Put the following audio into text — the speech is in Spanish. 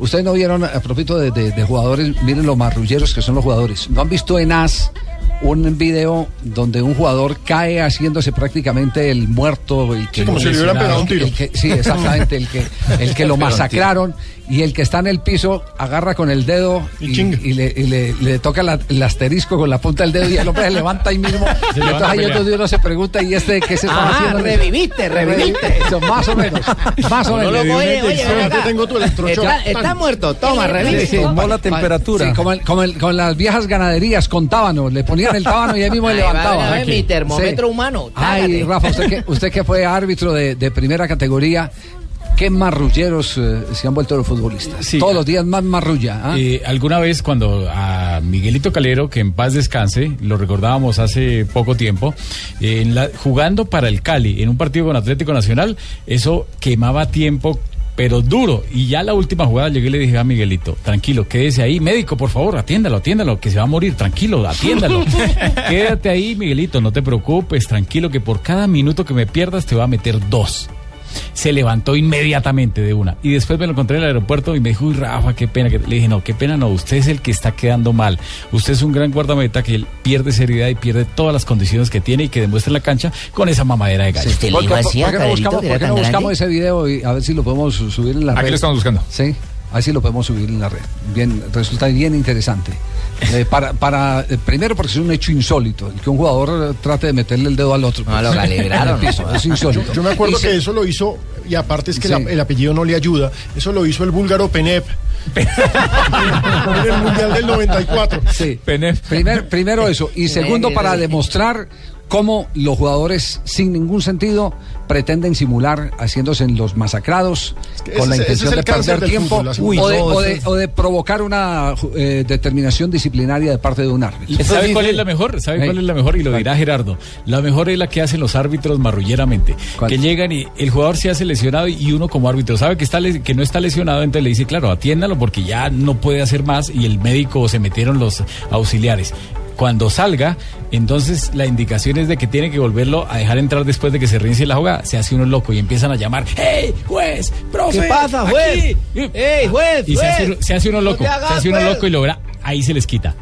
Ustedes no vieron, a propósito de, de- de jugadores, miren los marrulleros que son los jugadores. ¿No han visto en AS un video donde un jugador cae haciéndose prácticamente el muerto? El que Sí, como si le hubieran pegado un tiro. el que- sí, exactamente, el que, el que lo masacraron y el que está en el piso agarra con el dedo y, y le, y le- le toca la- el asterisco con la punta del dedo y el hombre se levanta ahí mismo. Se entonces ahí es pelear. donde uno se pregunta, ¿y este qué se está Ajá, haciendo? reviviste, reviviste. Eso, más o menos. Más o No menos. lo oye, oye, ven acá. Está, está muerto, toma, reviviste. Sí, como, el- como el- con las viejas ganaderías con tábano, le ponían el tábano y ahí mismo le va, levantaba. a ver, mi termómetro humano, Ay. Rafa, usted que, usted que fue árbitro de, de primera categoría, ¿qué marrulleros eh, se han vuelto los futbolistas? Sí. Todos los días más marrulla. ¿ah? Eh, alguna vez cuando a Miguelito Calero, que en paz descanse, lo recordábamos hace poco tiempo, eh, en la- jugando para el Cali en un partido con Atlético Nacional, eso quemaba tiempo. Pero duro, y ya la última jugada llegué y le dije a Miguelito, tranquilo, quédese ahí, médico, por favor, atiéndalo, atiéndalo, que se va a morir, tranquilo, atiéndalo. Quédate ahí, Miguelito, no te preocupes, tranquilo, que por cada minuto que me pierdas te va a meter dos se levantó inmediatamente de una. Y después me lo encontré en el aeropuerto y me dijo, uy, Rafa, qué pena. que Le dije, no, qué pena no, usted es el que está quedando mal. Usted es un gran guardameta que él pierde seriedad y pierde todas las condiciones que tiene y que demuestra en la cancha con esa mamadera de gallo. ¿Por qué- por- por qué no buscamos, por qué no buscamos ese video y a ver si lo podemos su- subir en la red? Aquí lo estamos buscando. Sí, a ver si lo podemos subir en la red. Bien, resulta bien interesante. Eh, para, para eh, primero porque es un hecho insólito, el que un jugador eh, trate de meterle el dedo al otro. No, lo pues, calibraron. Es insólito. Yo, yo me acuerdo Y se- que eso lo hizo, y aparte es que Sí. la- el apellido no le ayuda, eso lo hizo el búlgaro Penep. en el Mundial del 94. Sí. Primer- primero eso. Y segundo, para demostrar cómo los jugadores, sin ningún sentido, pretenden simular haciéndose en los masacrados que con la intención es de perder tiempo fútbol, o, de, o de- o de provocar una eh, determinación disciplinaria de parte de un árbitro. ¿Sabe cuál es la mejor? ¿Sabe cuál es la mejor? Y lo dirá Gerardo. La mejor es la que hacen los árbitros marrulleramente. Que llegan y el jugador se hace lesionado y uno como árbitro sabe que, está le- que no está lesionado, entonces le dice, claro, atiéndalo porque ya no puede hacer más y el médico se metieron los auxiliares. Cuando salga, entonces la indicación es de que tiene que volverlo a dejar entrar después de que se reinicie la jugada. Se hace uno loco y empiezan a llamar, ¡Hey, juez! ¡Profe! ¿Qué pasa, juez? aquí". ¡Ey, juez! Y se hace, uno- se hace uno No loco, hagas, se hace uno juez. loco y logra, ahí se les quita.